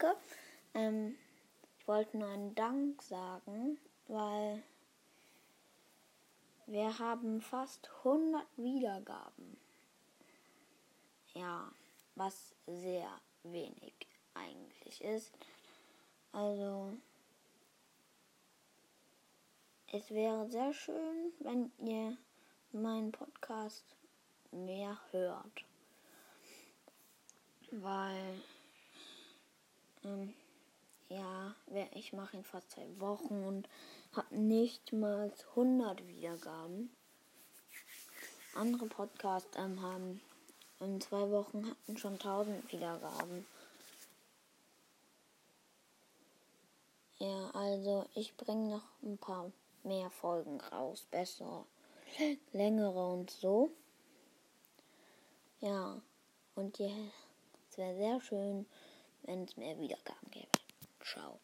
danke. Ähm, ich wollte nur einen Dank sagen, weil wir haben fast 100 Wiedergaben. Ja, was sehr wenig eigentlich ist. Also, es wäre sehr schön, wenn ihr meinen Podcast mehr hört. Weil, ähm, ja, ich mache ihn fast zwei Wochen und habe nicht mal 100 Wiedergaben. Andere Podcasts ähm, haben in zwei Wochen hatten schon 1000 Wiedergaben. Ja, also ich bringe noch ein paar mehr Folgen raus, besser, längere und so. Ja, und es wäre sehr schön, wenn es mehr Wiedergaben gäbe. Ciao.